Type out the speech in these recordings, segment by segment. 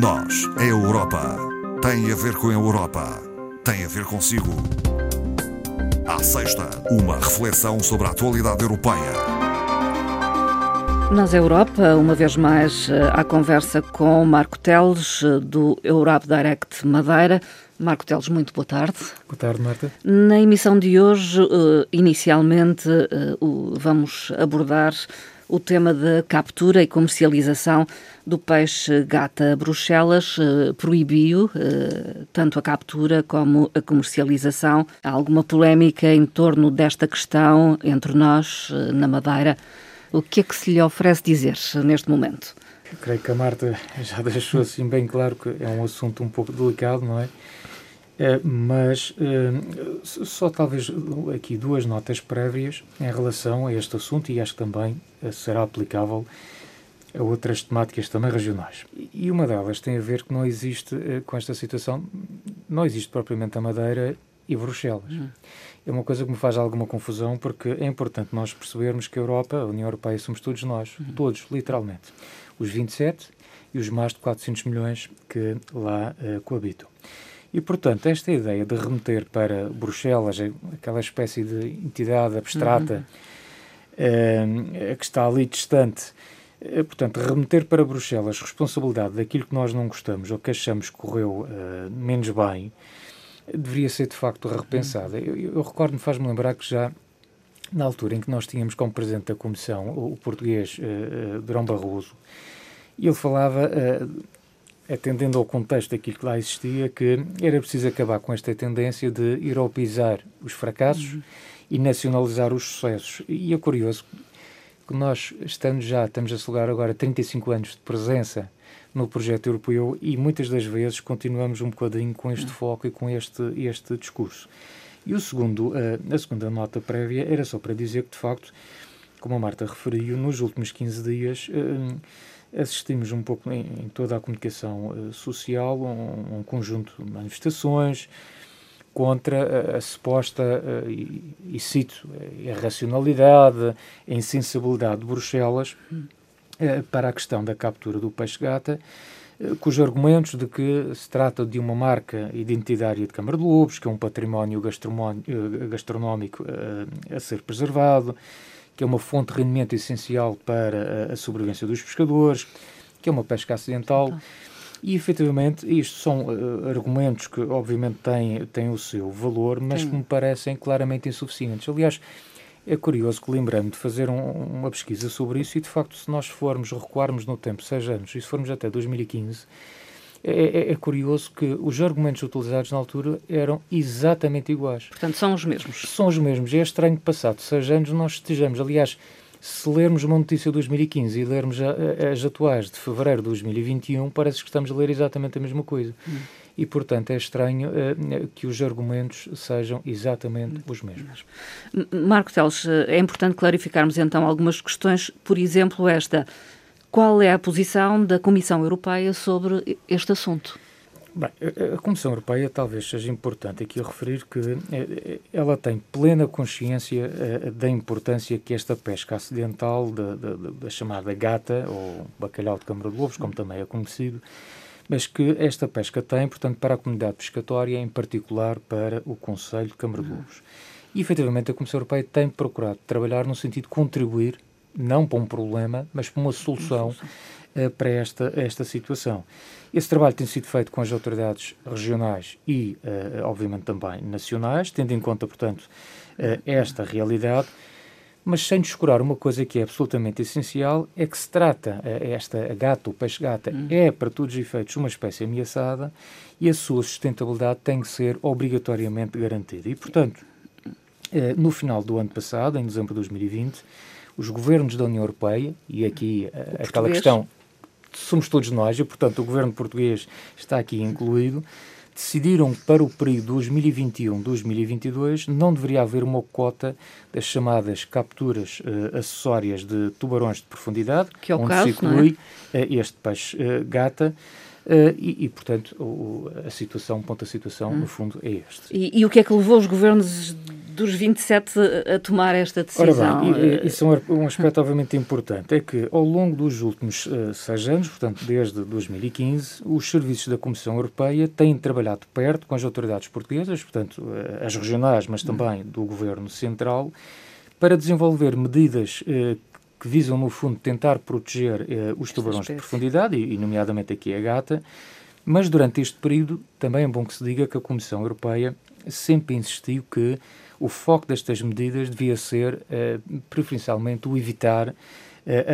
Nós, a Europa, tem a ver com a Europa, tem a ver consigo. À sexta, uma reflexão sobre a atualidade europeia. Nós, a Europa, uma vez mais, eh, à conversa com Marco Teles, eh, do Europe Direct Madeira. Marco Teles, muito boa tarde. Boa tarde, Marta. Na emissão de hoje, eh, inicialmente, vamos abordar o tema da captura e comercialização do peixe gata Bruxelas eh, proibiu eh, tanto a captura como a comercialização. Há alguma polémica em torno desta questão entre nós, eh, na Madeira. O que é que se lhe oferece dizer neste momento? Eu creio que a Marta já deixou assim bem claro que é um assunto um pouco delicado, não é? É mas é, só talvez aqui duas notas prévias em relação a este assunto e acho que também será aplicável a outras temáticas também regionais. E uma delas tem a ver que não existe, eh, com esta situação, não existe propriamente a Madeira e Bruxelas. Uhum. É uma coisa que me faz alguma confusão, porque é importante nós percebermos que a Europa, a União Europeia, somos todos nós, uhum. todos, literalmente. Os 27 e os mais de 400 milhões que lá uh, coabitam. E, portanto, esta ideia de remeter para Bruxelas, aquela espécie de entidade abstrata uhum. uh, que está ali distante, eh, portanto, remeter para Bruxelas responsabilidade daquilo que nós não gostamos ou que achamos que correu uh, menos bem, deveria ser de facto repensada. Eu, eu recordo-me, faz-me lembrar que já na altura em que nós tínhamos como presidente da Comissão o, o português uh, Durão Barroso, ele falava, uh, atendendo ao contexto daquilo que lá existia, que era preciso acabar com esta tendência de europeizar os fracassos uhum. e nacionalizar os sucessos. E é curioso que nós estamos já, estamos a celebrar agora 35 anos de presença no projeto europeu e muitas das vezes continuamos um bocadinho com este foco e com este, este discurso. E o segundo, eh, a segunda nota prévia era só para dizer que, de facto, como a Marta referiu, nos últimos 15 dias eh, assistimos um pouco em, em toda a comunicação eh, social um, um conjunto de manifestações, contra a, a suposta, uh, e, e, cito, a racionalidade, a insensibilidade de Bruxelas uh, para a questão da captura do peixe-gata, uh, cujos argumentos de que se trata de uma marca identitária de Câmara de Lobos, que é um património gastronómico a ser preservado, que é uma fonte de rendimento essencial para a sobrevivência dos pescadores, que é uma pesca acidental. Então e, efetivamente, isto são uh, argumentos que, obviamente, têm, têm o seu valor, mas Sim. que me parecem claramente insuficientes. Aliás, é curioso que lembrando de fazer um, uma pesquisa sobre isso e, de facto, se nós formos recuarmos no tempo seis anos, e se formos até 2015, é, é, é, curioso que os argumentos utilizados na altura eram exatamente iguais. Portanto, são os mesmos. São os mesmos. E é estranho que, passado seis anos, nós estejamos. Aliás, se lermos uma notícia de 2015 e lermos as atuais de fevereiro de 2021, parece que estamos a ler exatamente a mesma coisa. Hum. E, portanto, é estranho uh, que os argumentos sejam exatamente hum. os mesmos. Marco Teles, é importante clarificarmos então algumas questões, por exemplo, esta. Qual é a posição da Comissão Europeia sobre este assunto? Bem, a Comissão Europeia talvez seja importante aqui referir que eh, eh, ela tem plena consciência eh, da importância que esta pesca acidental da, da, da chamada gata, ou bacalhau de Câmara de Lobos, como também é conhecido, mas que esta pesca tem, portanto, para a comunidade pescatória, em particular para o Conselho de Câmara de Lobos. E, efetivamente, a Comissão Europeia tem procurado trabalhar no sentido de contribuir, não para um problema, mas para uma solução uh, para esta, esta situação. Esse trabalho tem sido feito com as autoridades regionais e, uh, obviamente, também nacionais, tendo em conta, portanto, uh, esta realidade, mas sem descurar uma coisa que é absolutamente essencial, é que se trata, esta gata, o peixe-gata, hum. é, para todos os efeitos, uma espécie ameaçada e a sua sustentabilidade tem que ser obrigatoriamente garantida. E, portanto, no final do ano passado, em dezembro de 2020, os governos da União Europeia, e aqui aquela questão somos todos nós, e portanto o governo português está aqui incluído, decidiram para o período 2021-2022 não deveria haver uma cota das chamadas capturas uh, acessórias de tubarões de profundidade, que é o onde caso, se inclui é? uh, este peixe uh, gata. E, e, portanto, o, a situação, ponto da situação, hum. no fundo, é este. E, e, o que é que levou os governos dos 27 a tomar esta decisão. Ora bem, e, isso é um aspecto obviamente importante, é que ao longo dos últimos uh, seis anos, portanto desde 2015, os serviços da Comissão Europeia têm trabalhado perto com as autoridades portuguesas, portanto uh, as regionais, mas também do Governo Central, para desenvolver medidas uh, que visam, no fundo, tentar proteger os tubarões de profundidade, e nomeadamente aqui a gata, mas durante este período também é bom que se diga que a Comissão Europeia sempre insistiu que o foco destas medidas devia ser, uh, preferencialmente, o evitar uh,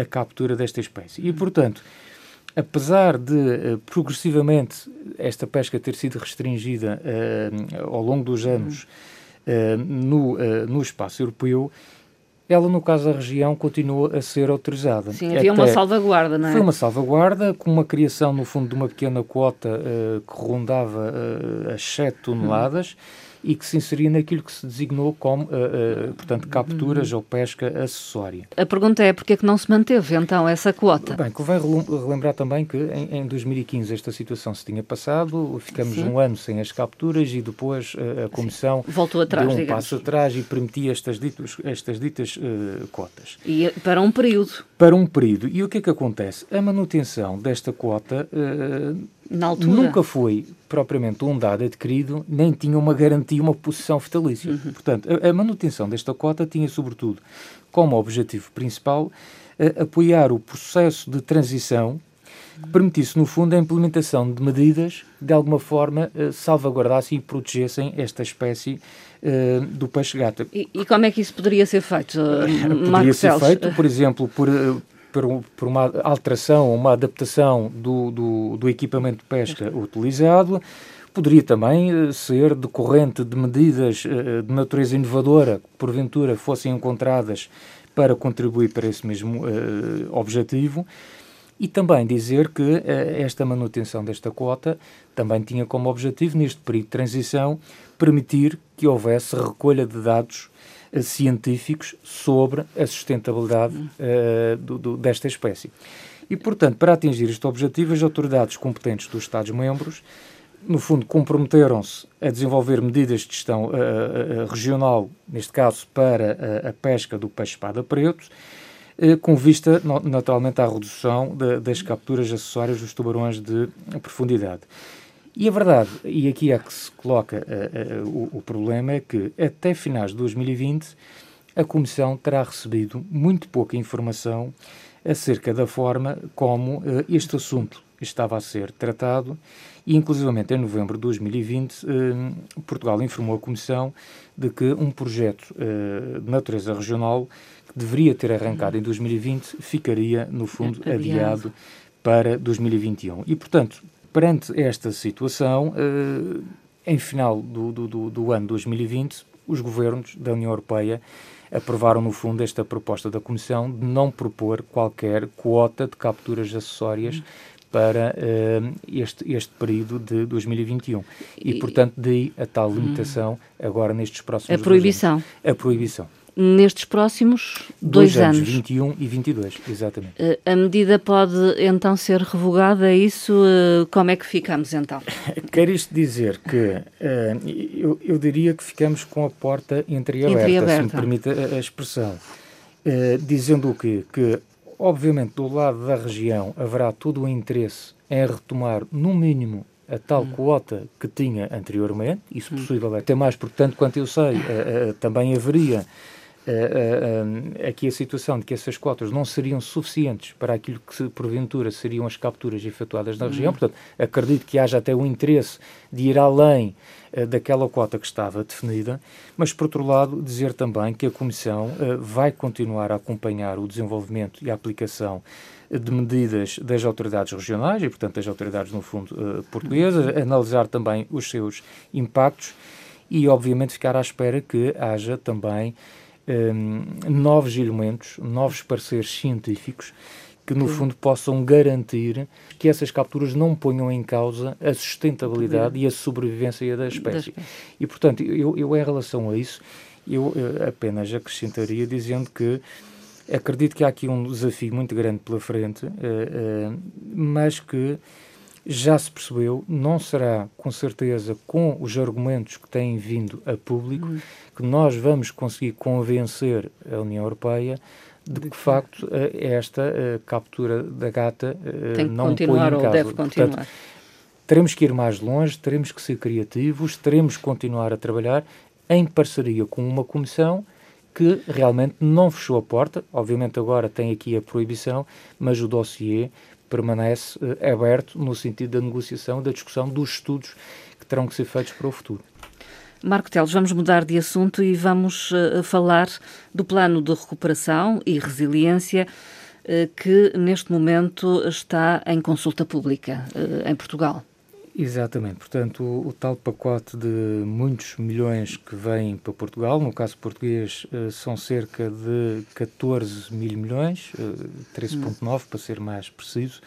a captura desta espécie. E, portanto, apesar de uh, progressivamente esta pesca ter sido restringida ao longo dos anos no, no espaço europeu, ela, no caso da região, continua a ser autorizada. Sim, havia Até uma salvaguarda, não é? Foi uma salvaguarda, com uma criação, no fundo, de uma pequena quota uh, que rondava uh, as 7 toneladas. Hum e que se inseria naquilo que se designou como, uh, uh, portanto, capturas ou pesca acessória. A pergunta é porque é que não se manteve, então, essa quota? Bem, convém relembrar também que em, em 2015 esta situação se tinha passado, ficamos Sim. um ano sem as capturas e depois uh, a Comissão Sim. voltou atrás, deu um digamos. passo atrás e permitia estas, ditos, estas ditas cotas. E para um período. Para um período. E o que é que acontece? A manutenção desta altura. Nunca foi propriamente um dado adquirido, nem tinha uma garantia, uma posição vitalícia. Uhum. Portanto, a, a, manutenção desta cota tinha, sobretudo, como objetivo principal, apoiar o processo de transição que permitisse, no fundo, a implementação de medidas que, de alguma forma, salvaguardassem e protegessem esta espécie uh, do peixe-gata. E, e, como é que isso poderia ser feito, Poderia ser feito, por exemplo, por por, por uma alteração, uma adaptação do, do, do equipamento de pesca utilizado, poderia também eh, ser decorrente de medidas eh, de natureza inovadora que porventura fossem encontradas para contribuir para esse mesmo uh, objetivo. E também dizer que uh, esta manutenção desta quota também tinha como objetivo, neste período de transição, permitir que houvesse recolha de dados científicos sobre a sustentabilidade uh, do, do, desta espécie. E, portanto, para atingir este objetivo, as autoridades competentes dos Estados-membros, no fundo, comprometeram-se a desenvolver medidas de gestão uh, regional, neste caso para a pesca do peixe-espada preto, com vista, naturalmente, à redução de, das capturas acessórias dos tubarões de profundidade. E a verdade, e aqui é que se coloca uh, uh, o, o, problema, é que até finais de 2020 a Comissão terá recebido muito pouca informação acerca da forma como uh, este assunto estava a ser tratado e, inclusivamente, em novembro de 2020, Portugal informou a Comissão de que um projeto de natureza regional que deveria ter arrancado em 2020 ficaria, no fundo, adiado, adiado para 2021. E, portanto, perante esta situação, uh, em final do, do, do, ano 2020, os governos da União Europeia aprovaram, no fundo, esta proposta da Comissão de não propor qualquer quota de capturas acessórias para uh, este, este período de 2021. E, e portanto, daí a tal limitação agora nestes próximos A proibição. A proibição nestes próximos dois, dois anos, anos. 21 e 22, exatamente. Uh, a medida pode então ser revogada, é isso? Uh, como é que ficamos então? Quer isto dizer que uh, eu, eu, diria que ficamos com a porta entreaberta, entreaberta. se me permite a, a expressão. dizendo o quê? Que, obviamente, do lado da região haverá todo o interesse em retomar, no mínimo, a tal hum. quota que tinha anteriormente, isso hum. possível até mais, porque tanto quanto eu sei, também haveria uh, uh, aqui a situação de que essas cotas não seriam suficientes para aquilo que porventura seriam as capturas efetuadas na uhum. região. Portanto, acredito que haja até o interesse de ir além uh, daquela cota que estava definida, mas por outro lado, dizer também que a Comissão vai continuar a acompanhar o desenvolvimento e a aplicação de medidas das autoridades regionais e, portanto, das autoridades, no fundo, portuguesas, uhum. analisar também os seus impactos e, obviamente, ficar à espera que haja também um, novos elementos, novos pareceres científicos que, no fundo, possam garantir que essas capturas não ponham em causa a sustentabilidade e a sobrevivência da espécie. E, portanto, eu, eu, em relação a isso, eu uh, apenas acrescentaria dizendo que acredito que há aqui um desafio muito grande pela frente, uh, uh, mas que já se percebeu, não será com certeza com os argumentos que têm vindo a público uhum. que nós vamos conseguir convencer a União Europeia de que, de facto, esta captura da gata não põe em causa. Deve continuar. Portanto, teremos que ir mais longe, teremos que ser criativos, teremos que continuar a trabalhar em parceria com uma comissão que realmente não fechou a porta. Obviamente agora tem aqui a proibição, mas o dossiê permanece uh, aberto no sentido da negociação, da discussão dos estudos que terão que ser feitos para o futuro. Marco Teles, vamos mudar de assunto e vamos uh, falar do plano de recuperação e resiliência uh, que neste momento está em consulta pública em Portugal. Exatamente, portanto, o, o, tal pacote de muitos milhões que vêm para Portugal, no caso português, uh, são cerca de 14 mil milhões, uh, 13,9 para ser mais preciso,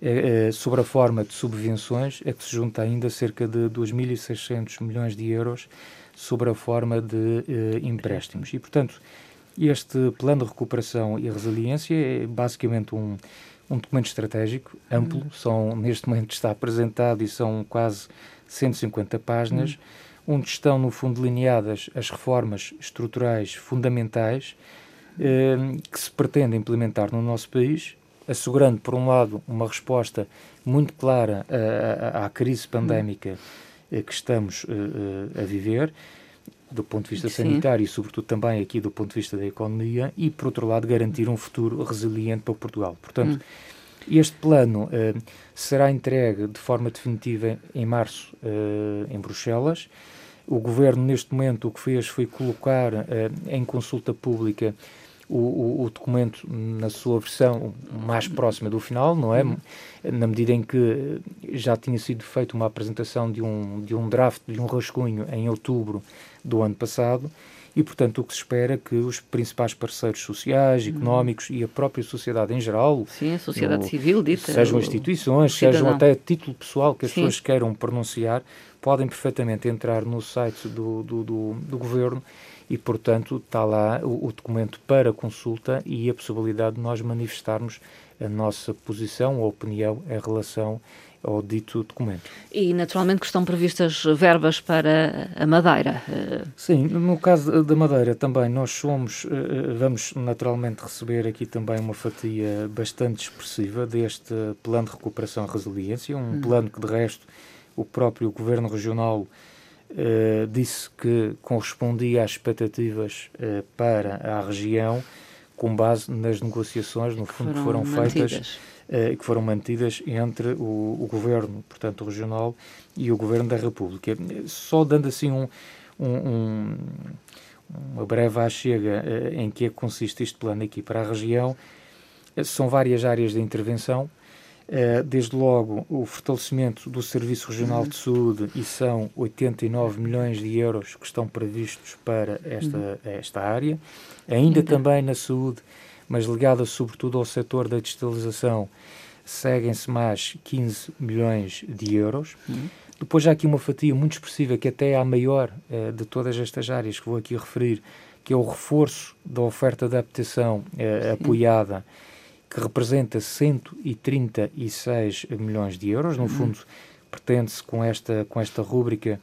uh, sobre a forma de subvenções, é que se junta ainda cerca de 2.600 milhões de euros sobre a forma de empréstimos. E, portanto, este plano de recuperação e resiliência é basicamente um um documento estratégico amplo, uhum. são, neste momento está apresentado e são quase 150 páginas, uhum. onde estão, no fundo, delineadas as reformas estruturais fundamentais eh, que se pretende implementar no nosso país, assegurando, por um lado, uma resposta muito clara à, à crise pandémica eh, que estamos eh, a viver, do ponto de vista Sim. sanitário e, sobretudo, também aqui do ponto de vista da economia e, por outro lado, garantir um futuro resiliente para Portugal. Portanto, hum. este plano uh, será entregue de forma definitiva em março uh, em Bruxelas. O Governo, neste momento, o que fez foi colocar uh, em consulta pública o, o, o, documento na sua versão mais próxima do final, não é? Uhum. Na medida em que já tinha sido feita uma apresentação de um, de um draft, de um rascunho, em outubro do ano passado, e, portanto, o que se espera é que os principais parceiros sociais, uhum. económicos uhum. e a própria sociedade em geral, Sim, a sociedade no, civil, dita, sejam instituições, sejam até título pessoal que as Sim. pessoas queiram pronunciar, podem perfeitamente entrar no site do, do, do, do governo e, portanto, está lá o, o, documento para consulta e a possibilidade de nós manifestarmos a nossa posição ou opinião em relação ao dito documento. E, naturalmente, que estão previstas verbas para a Madeira. Sim, no caso da Madeira também nós somos, eh, vamos naturalmente receber aqui também uma fatia bastante expressiva deste plano de recuperação e resiliência, um hum. plano que, de resto, o próprio Governo Regional uh, disse que correspondia às expectativas uh, para a região com base nas negociações, no fundo, que foram, que foram feitas uh, que foram mantidas entre o, o, governo, portanto, regional e o governo da República. Só dando assim um, um, um uma breve achega em que é que consiste este plano aqui para a região, são várias áreas de intervenção, eh, desde logo o fortalecimento do Serviço Regional de Saúde e são 89 milhões de euros que estão previstos para esta, uhum. esta área. Ainda também na saúde, mas ligada sobretudo ao setor da digitalização, seguem-se mais 15 milhões de euros. Uhum. Depois há aqui uma fatia muito expressiva, que até é a maior uh, de todas estas áreas que vou aqui referir, que é o reforço da oferta de adaptação uh, apoiada que representa 136 milhões de euros. No uhum. fundo, pretende-se com esta, com esta rúbrica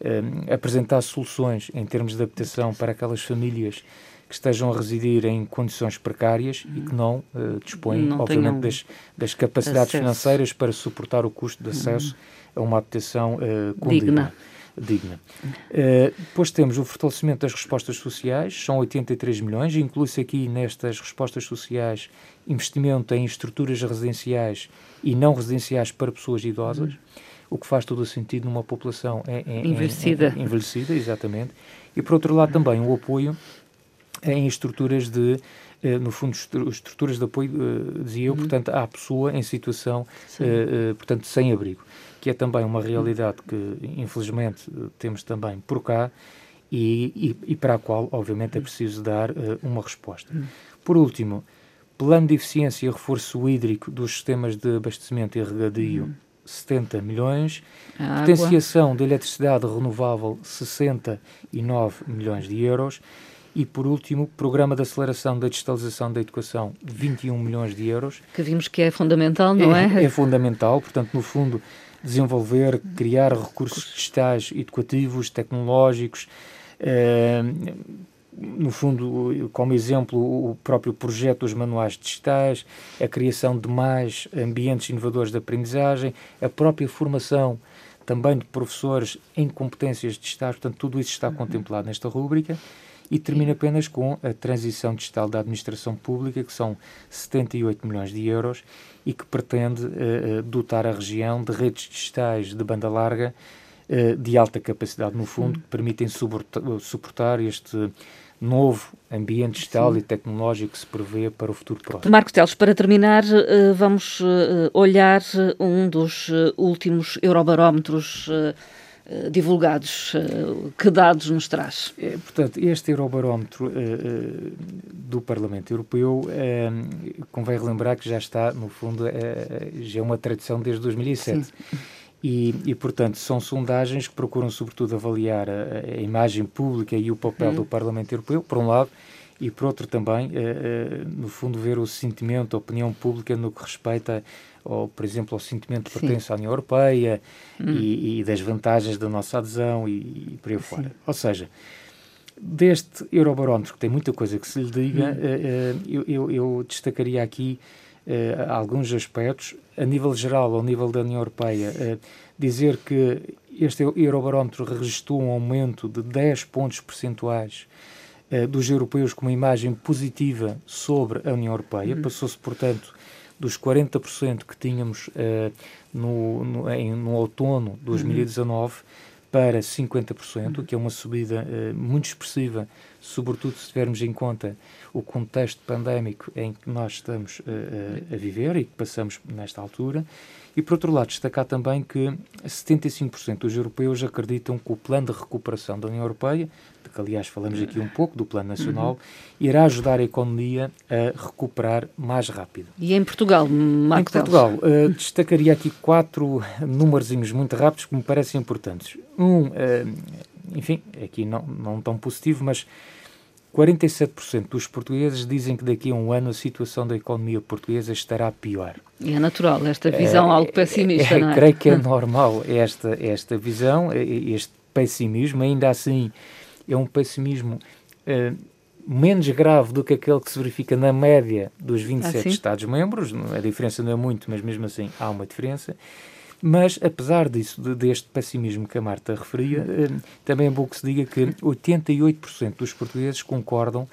um, apresentar soluções em termos de adaptação para aquelas famílias que estejam a residir em condições precárias e que não uh, dispõem, não obviamente, das, das, capacidades acesso. financeiras para suportar o custo de acesso uhum. a uma habitação uh, digna digna. Uh, depois temos o fortalecimento das respostas sociais, são 83 milhões, inclui-se aqui nestas respostas sociais investimento em estruturas residenciais e não residenciais para pessoas idosas, uhum. o que faz todo o sentido numa população em, em, envelhecida. Em, envelhecida, exatamente. E por outro lado também o apoio em estruturas de no fundo, estruturas de apoio, eh, dizia eu, uhum. portanto, à pessoa em situação, portanto, sem abrigo que é também uma realidade que, infelizmente, temos também por cá e, e, e para a qual, obviamente, é preciso dar uma resposta. Por último, plano de eficiência e reforço hídrico dos sistemas de abastecimento e regadio, 70 milhões. A Potenciação água. de eletricidade renovável, 69 milhões de euros. E, por último, Programa de Aceleração da Digitalização da Educação, 21 milhões de euros. Que vimos que é fundamental, não é? É, é fundamental, portanto, no fundo, desenvolver, criar recursos digitais, educativos, tecnológicos, eh, no fundo, como exemplo, o próprio projeto dos manuais digitais, a criação de mais ambientes inovadores de aprendizagem, a própria formação também de professores em competências digitais, portanto, tudo isso está contemplado nesta rúbrica. E termina apenas com a transição digital da administração pública, que são 78 milhões de euros e que pretende uh, dotar a região de redes digitais de banda larga uh, de alta capacidade, no fundo, que permitem suportar este novo ambiente digital Sim. e tecnológico que se prevê para o futuro próximo. Marcos Teles, para terminar, vamos olhar um dos últimos eurobarómetros eh, divulgados. Eh, que dados nos traz? É, portanto, este Eurobarómetro uh, do Parlamento Europeu, convém relembrar que já está, no fundo, já é uma tradição desde 2007. E, e, portanto, são sondagens que procuram, sobretudo, avaliar a, a imagem pública e o papel hum. do Parlamento Europeu, por um lado, e por outro também, no fundo, ver o sentimento, a opinião pública no que respeita ou, por exemplo, ao sentimento de pertença à União Europeia hum. e, e, das vantagens da nossa adesão e, e por aí Sim. fora. Ou seja, deste Eurobarómetro, que tem muita coisa que se lhe diga, hum. uh, eu, eu, eu, destacaria aqui uh, alguns aspectos. A nível geral, ao nível da União Europeia, uh, dizer que este Eurobarómetro registrou um aumento de 10 pontos percentuais dos europeus com uma imagem positiva sobre a União Europeia. Hum. Passou-se, portanto, dos 40% que tínhamos uh, no, no, em, no outono de 2019 uhum. para 50%, uhum. que é uma subida uh, muito expressiva, sobretudo se tivermos em conta o contexto pandémico em que nós estamos uh, a viver e que passamos nesta altura. E, por outro lado, destacar também que 75% dos europeus acreditam que o plano de recuperação da União Europeia, de que, aliás, falamos aqui um pouco do Plano Nacional, uhum. irá ajudar a economia a recuperar mais rápido. E em Portugal, Marco Em Portugal, uh, destacaria aqui quatro númerozinhos muito rápidos que me parecem importantes. Um, uh, enfim, aqui não, não tão positivo, mas 47% dos portugueses dizem que daqui a um ano a situação da economia portuguesa estará pior. E é natural esta visão é, algo pessimista, é, não é? Creio que é normal esta, esta visão, este pessimismo, ainda assim é um pessimismo uh, menos grave do que aquele que se verifica na média dos 27 ah, Estados-membros, a diferença não é muito, mas mesmo assim há uma diferença, mas, apesar disso, de, deste pessimismo que a Marta referia, eh, também é bom que se diga que 88% dos portugueses concordam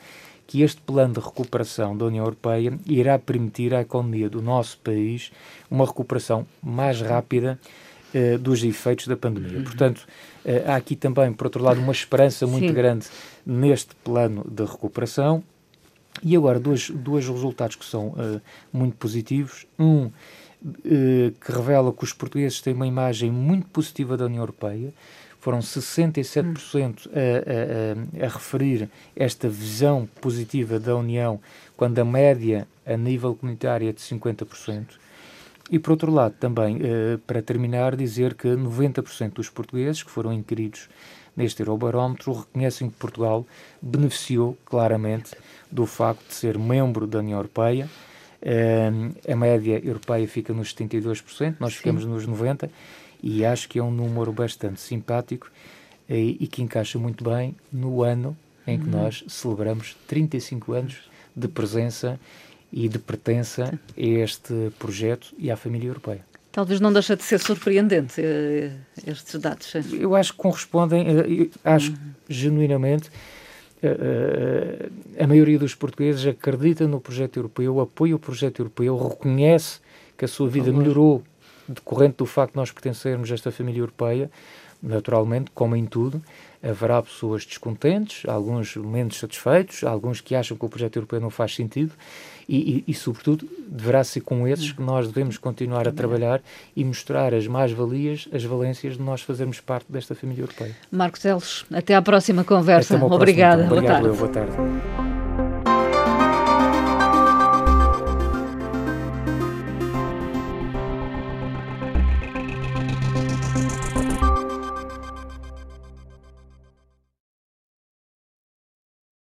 que este plano de recuperação da União Europeia irá permitir à economia do nosso país uma recuperação mais rápida eh, dos efeitos da pandemia. Uhum. Portanto, eh, há aqui também, por outro lado, uma esperança muito Sim. grande neste plano de recuperação. E agora, dois, dois resultados que são muito positivos. Um, que revela que os portugueses têm uma imagem muito positiva da União Europeia. Foram 67% a, a, a, referir esta visão positiva da União, quando a média a nível comunitário é de 50%. E, por outro lado, também, eh, para terminar, dizer que 90% dos portugueses que foram inquiridos neste Eurobarómetro reconhecem que Portugal beneficiou claramente do facto de ser membro da União Europeia a média europeia fica nos 72%, nós Sim. ficamos nos 90%, e acho que é um número bastante simpático e, e que encaixa muito bem no ano em que uhum. nós celebramos 35 anos de presença e de pertença a este projeto e à família europeia. Talvez não deixe de ser surpreendente eh, estes dados. Eu acho que correspondem, eh, acho uhum. genuinamente a maioria dos portugueses acredita no projeto europeu, apoia o projeto europeu, reconhece que a sua vida melhorou decorrente do facto de nós pertencermos a esta família europeia, naturalmente, como em tudo, haverá pessoas descontentes, alguns menos satisfeitos, alguns que acham que o projeto europeu não faz sentido e, e, e sobretudo, deverá ser com esses que nós devemos continuar a trabalhar e mostrar as mais-valias, as valências de nós fazermos parte desta família europeia. Marcos Teles, até à próxima conversa. Obrigada. Próxima, então. Obrigado, boa tarde. Eu, boa tarde.